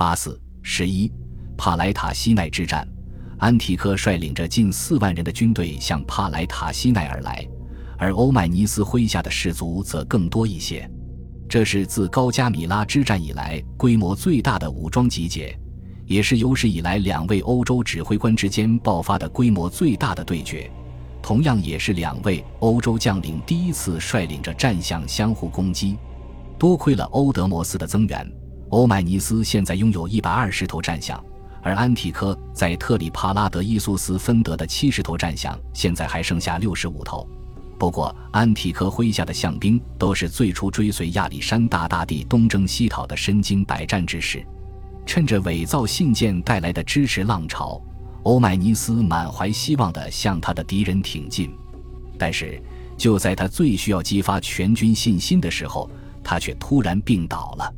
八四十一，帕莱塔西奈之战，安提柯率领着近四万人的军队向帕莱塔西奈而来，而欧迈尼斯麾下的士卒则更多一些。这是自高加米拉之战以来规模最大的武装集结，也是有史以来两位欧洲指挥官之间爆发的规模最大的对决，同样也是两位欧洲将领第一次率领着战象相互攻击。多亏了欧德摩斯的增援，欧迈尼斯现在拥有一百二十头战象，而安提柯在特里帕拉德伊苏斯分得的七十头战象，现在还剩下六十五头。不过，安提柯麾下的象兵都是最初追随亚历山大大帝东征西讨的身经百战之士。趁着伪造信件带来的支持浪潮，欧迈尼斯满怀希望地向他的敌人挺进。但是，就在他最需要激发全军信心的时候，他却突然病倒了。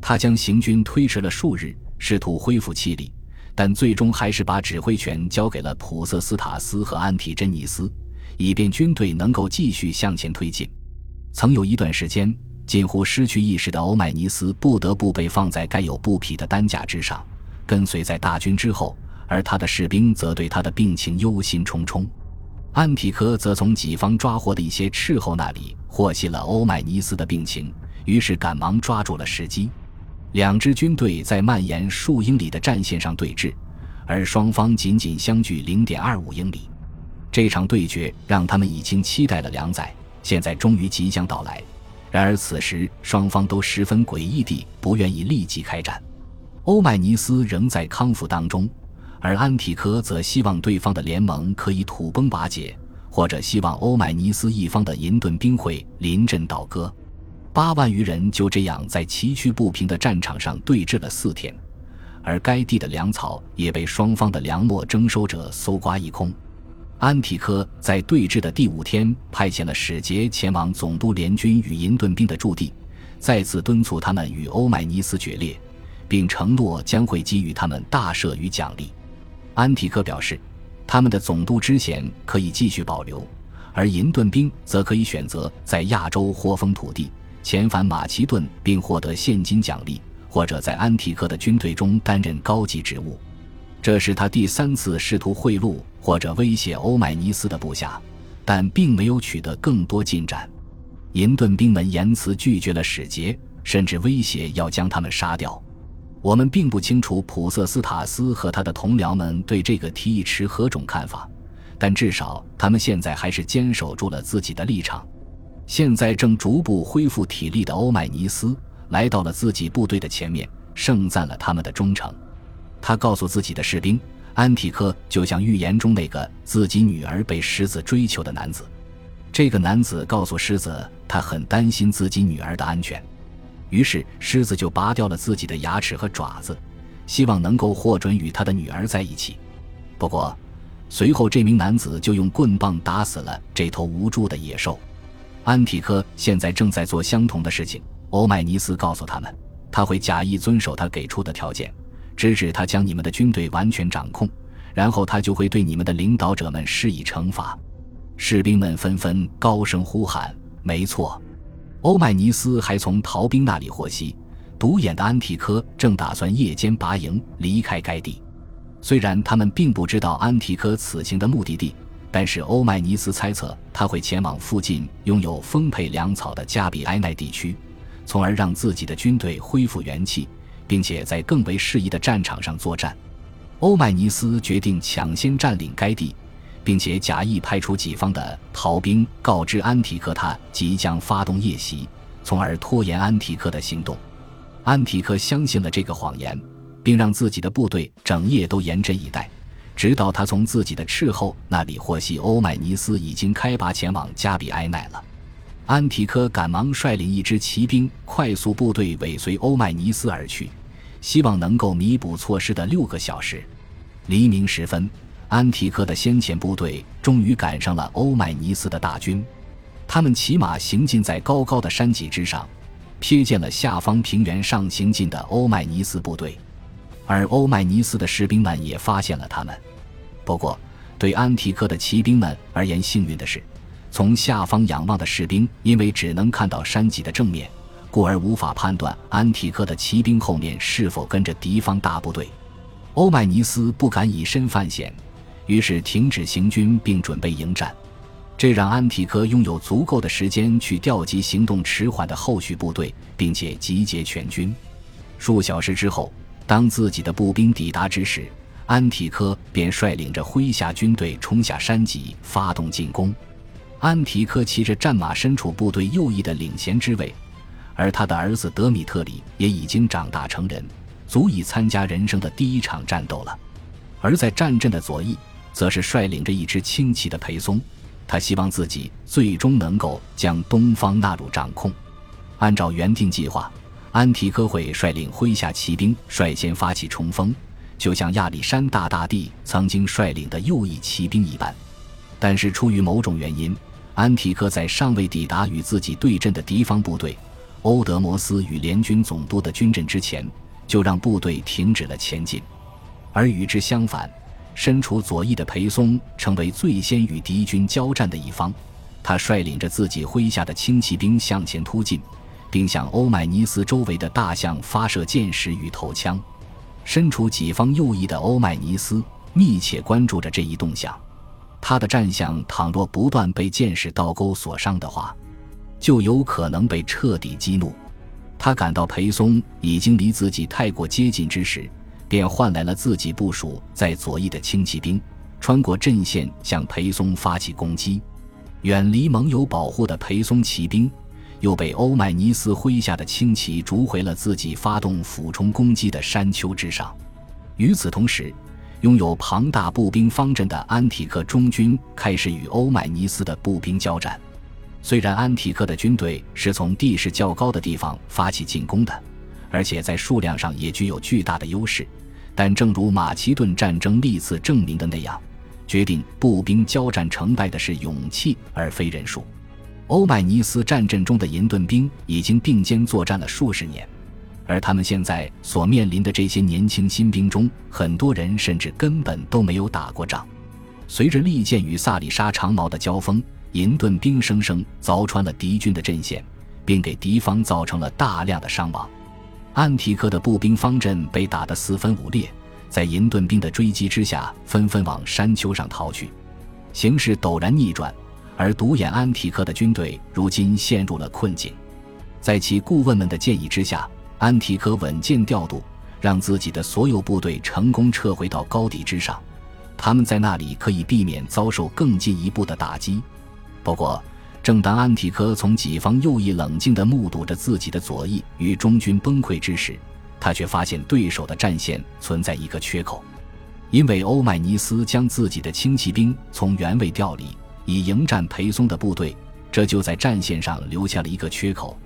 他将行军推迟了数日，试图恢复气力，但最终还是把指挥权交给了普瑟斯塔斯和安提珍尼斯。以便军队能够继续向前推进，曾有一段时间，近乎失去意识的欧迈尼斯不得不被放在盖有布匹的担架之上，跟随在大军之后，而他的士兵则对他的病情忧心忡忡。安提柯则从己方抓获的一些斥候那里获悉了欧迈尼斯的病情，于是赶忙抓住了时机。两支军队在蔓延数英里的战线上对峙，而双方仅仅相距零点二五英里。这场对决让他们已经期待了两载，现在终于即将到来。然而此时双方都十分诡异地不愿意立即开战。欧迈尼斯仍在康复当中，而安提柯则希望对方的联盟可以土崩瓦解，或者希望欧迈尼斯一方的银盾兵会临阵倒戈。八万余人就这样在崎岖不平的战场上对峙了四天，而该地的粮草也被双方的粮秣征收者搜刮一空。安提柯在对峙的第五天，派遣了使节前往总督联军与银盾兵的驻地，再次敦促他们与欧迈尼斯决裂，并承诺将会给予他们大赦与奖励。安提柯表示，他们的总督之衔可以继续保留，而银盾兵则可以选择在亚洲获封土地，遣返马其顿，并获得现金奖励，或者在安提柯的军队中担任高级职务。这是他第三次试图贿赂或者威胁欧迈尼斯的部下，但并没有取得更多进展。银盾兵们严词拒绝了使节，甚至威胁要将他们杀掉。我们并不清楚普瑟斯塔斯和他的同僚们对这个提议持何种看法，但至少他们现在还是坚守住了自己的立场。现在正逐步恢复体力的欧迈尼斯来到了自己部队的前面，盛赞了他们的忠诚。他告诉自己的士兵，安提柯就像预言中那个自己女儿被狮子追求的男子。这个男子告诉狮子，他很担心自己女儿的安全。于是狮子就拔掉了自己的牙齿和爪子，希望能够获准与他的女儿在一起。不过，随后这名男子就用棍棒打死了这头无助的野兽。安提柯现在正在做相同的事情。欧迈尼斯告诉他们，他会假意遵守他给出的条件。直至他将你们的军队完全掌控，然后他就会对你们的领导者们施以惩罚。士兵们纷纷高声呼喊：“没错！”欧迈尼斯还从逃兵那里获悉，独眼的安提柯正打算夜间拔营离开该地。虽然他们并不知道安提柯此行的目的地，但是欧迈尼斯猜测他会前往附近拥有丰沛粮草的加比埃奈地区，从而让自己的军队恢复元气。并且在更为适宜的战场上作战，欧迈尼斯决定抢先占领该地，并且假意派出己方的逃兵告知安提柯他即将发动夜袭，从而拖延安提柯的行动。安提柯相信了这个谎言，并让自己的部队整夜都严阵以待，直到他从自己的斥候那里获悉欧迈尼斯已经开拔前往加比埃奈了。安提柯赶忙率领一支骑兵快速部队尾随欧迈尼斯而去。希望能够弥补错失的六个小时。黎明时分，安提柯的先遣部队终于赶上了欧迈尼斯的大军。他们骑马行进在高高的山脊之上，瞥见了下方平原上行进的欧迈尼斯部队，而欧迈尼斯的士兵们也发现了他们。不过，对安提柯的骑兵们而言，幸运的是，从下方仰望的士兵因为只能看到山脊的正面。故而无法判断安提柯的骑兵后面是否跟着敌方大部队。欧迈尼斯不敢以身犯险，于是停止行军并准备迎战。这让安提柯拥有足够的时间去调集行动迟缓的后续部队，并且集结全军。数小时之后，当自己的步兵抵达之时，安提柯便率领着麾下军队冲下山脊，发动进攻。安提柯骑着战马身处部队右翼的领衔之位，而他的儿子德米特里也已经长大成人，足以参加人生的第一场战斗了。而在战阵的左翼，则是率领着一支轻骑的裴松。他希望自己最终能够将东方纳入掌控。按照原定计划，安提柯会率领麾下骑兵率先发起冲锋，就像亚历山大大帝曾经率领的右翼骑兵一般。但是出于某种原因，安提柯在尚未抵达与自己对阵的敌方部队欧德摩斯与联军总督的军阵之前，就让部队停止了前进。而与之相反。身处左翼的裴松成为最先与敌军交战的一方，他率领着自己麾下的轻骑兵向前突进，并向欧迈尼斯周围的大象发射箭矢与投枪。身处己方右翼的欧迈尼斯密切关注着这一动向，他的战象倘若不断被箭矢倒钩所伤的话，就有可能被彻底激怒。他感到裴松已经离自己太过接近之时。便换来了自己部署在左翼的轻骑兵，穿过阵线向裴松发起攻击。远离盟友保护的裴松骑兵，又被欧迈尼斯麾下的轻骑逐回了自己发动俯冲攻击的山丘之上。与此同时，拥有庞大步兵方阵的安提克中军开始与欧迈尼斯的步兵交战。虽然安提克的军队是从地势较高的地方发起进攻的。而且在数量上也具有巨大的优势，但正如马其顿战争历次证明的那样，决定步兵交战成败的是勇气而非人数。欧迈尼斯战阵中的银盾兵已经并肩作战了数十年，而他们现在所面临的这些年轻新兵中，很多人甚至根本都没有打过仗。随着利剑与萨里沙长矛的交锋，银盾兵生生凿穿了敌军的阵线，并给敌方造成了大量的伤亡。安提柯的步兵方阵被打得四分五裂，在银盾兵的追击之下，纷纷往山丘上逃去，形势陡然逆转。而独眼安提柯的军队如今陷入了困境。在其顾问们的建议之下，安提柯稳健调度，让自己的所有部队成功撤回到高地之上，他们在那里可以避免遭受更进一步的打击。不过，正当安提柯从己方右翼冷静地目睹着自己的左翼与中军崩溃之时，他却发现对手的战线存在一个缺口，因为欧迈尼斯将自己的轻骑兵从原位调离，以迎战裴松的部队，这就在战线上留下了一个缺口。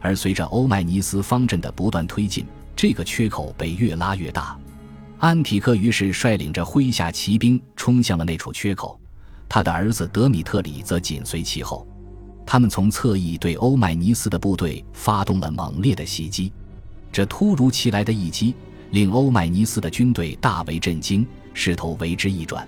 而随着欧迈尼斯方阵的不断推进，这个缺口被越拉越大。安提克于是率领着麾下骑兵冲向了那处缺口，他的儿子德米特里则紧随其后。他们从侧翼对欧迈尼斯的部队发动了猛烈的袭击，这突如其来的一击令欧迈尼斯的军队大为震惊，势头为之一转。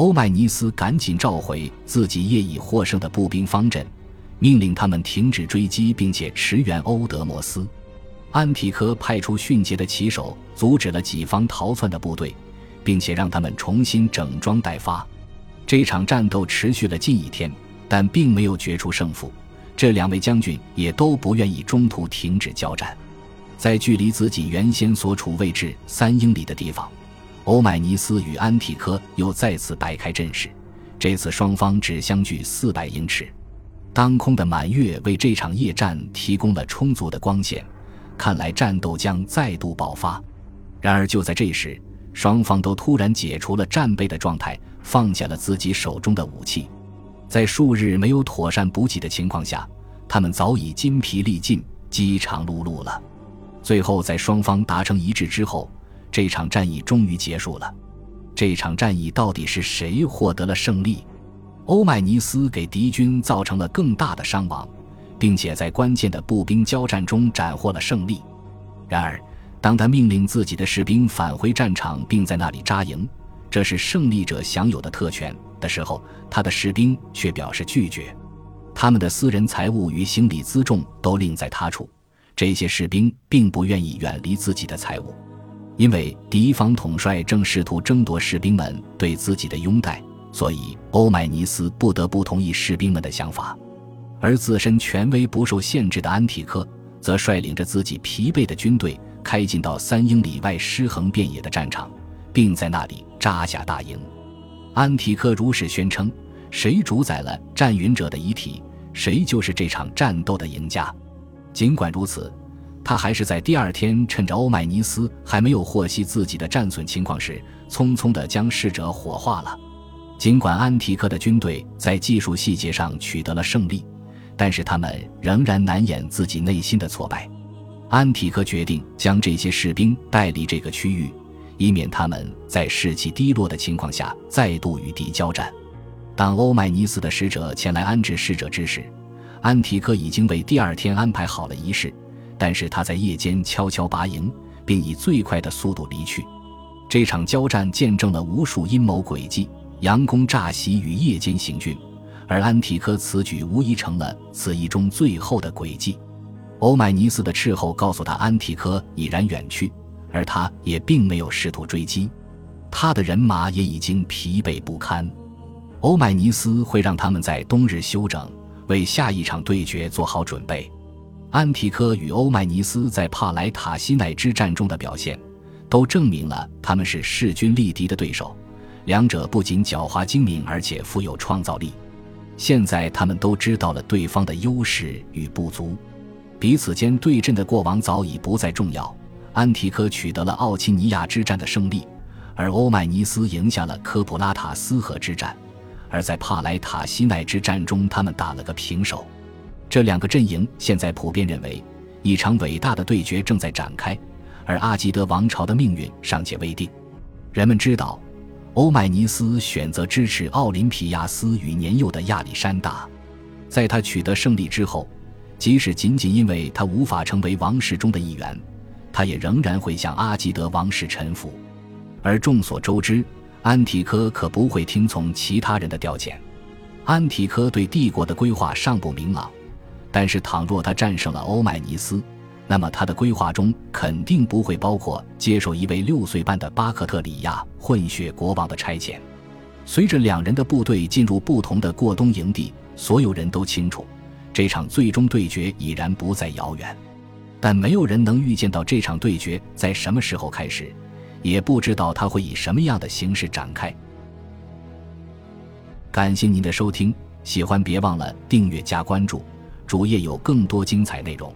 欧迈尼斯赶紧召回自己业已获胜的步兵方阵，命令他们停止追击，并且驰援欧德摩斯。安提柯派出迅捷的骑手阻止了己方逃窜的部队，并且让他们重新整装待发。这场战斗持续了近一天。但并没有决出胜负，这两位将军也都不愿意中途停止交战。在距离自己原先所处位置三英里的地方，欧迈尼斯与安提柯又再次摆开阵势。这次双方只相距四百英尺。当空的满月为这场夜战提供了充足的光线，看来战斗将再度爆发。然而就在这时，双方都突然解除了战备的状态，放下了自己手中的武器。在数日没有妥善补给的情况下，他们早已筋疲力尽、饥肠辘辘了。最后，在双方达成一致之后，这场战役终于结束了。这场战役到底是谁获得了胜利？欧迈尼斯给敌军造成了更大的伤亡，并且在关键的步兵交战中斩获了胜利。然而，当他命令自己的士兵返回战场，并在那里扎营，这是胜利者享有的特权。的时候，他的士兵却表示拒绝，他们的私人财物与行李辎重都另在他处，这些士兵并不愿意远离自己的财物，因为敌方统帅正试图争夺士兵们对自己的拥戴，所以欧迈尼斯不得不同意士兵们的想法。而自身权威不受限制的安提柯，则率领着自己疲惫的军队，开进到三英里外尸横遍野的战场，并在那里扎下大营。安提柯如是宣称：“谁主宰了战云者的遗体，谁就是这场战斗的赢家。”尽管如此，他还是在第二天趁着欧迈尼斯还没有获悉自己的战损情况时，匆匆地将逝者火化了。尽管安提克的军队在技术细节上取得了胜利，但是他们仍然难掩自己内心的挫败。安提克决定将这些士兵带离这个区域，以免他们在士气低落的情况下再度与敌交战。当欧迈尼斯的使者前来安置逝者之时，安提克已经为第二天安排好了仪式，但是他在夜间悄悄拔营，并以最快的速度离去。这场交战见证了无数阴谋诡计、佯攻诈袭与夜间行军。而安提柯此举无疑成了此役中最后的诡计。欧迈尼斯的斥候告诉他，安提柯已然远去，而他也并没有试图追击，他的人马也已经疲惫不堪。欧迈尼斯会让他们在冬日休整，为下一场对决做好准备。安提柯与欧迈尼斯在帕莱塔西奈之战中的表现，都证明了他们是势均力敌的对手。两者不仅狡猾精明，而且富有创造力。现在他们都知道了对方的优势与不足，彼此间对阵的过往早已不再重要。安提柯取得了奥奇尼亚之战的胜利，而欧迈尼斯赢下了科普拉塔斯河之战，而在帕莱塔西奈之战中，他们打了个平手。这两个阵营现在普遍认为，一场伟大的对决正在展开，而阿基德王朝的命运尚且未定。人们知道。欧迈尼斯选择支持奥林匹亚斯与年幼的亚历山大，在他取得胜利之后，即使仅仅因为他无法成为王室中的一员，他也仍然会向阿基德王室臣服。而众所周知，安提柯可不会听从其他人的调遣。安提柯对帝国的规划尚不明朗，但是倘若他战胜了欧迈尼斯，那么他的规划中肯定不会包括接受一位六岁半的巴克特里亚混血国王的差遣。随着两人的部队进入不同的过冬营地，所有人都清楚，这场最终对决已然不再遥远。但没有人能预见到这场对决在什么时候开始，也不知道他会以什么样的形式展开。感谢您的收听，喜欢别忘了订阅加关注，主页有更多精彩内容。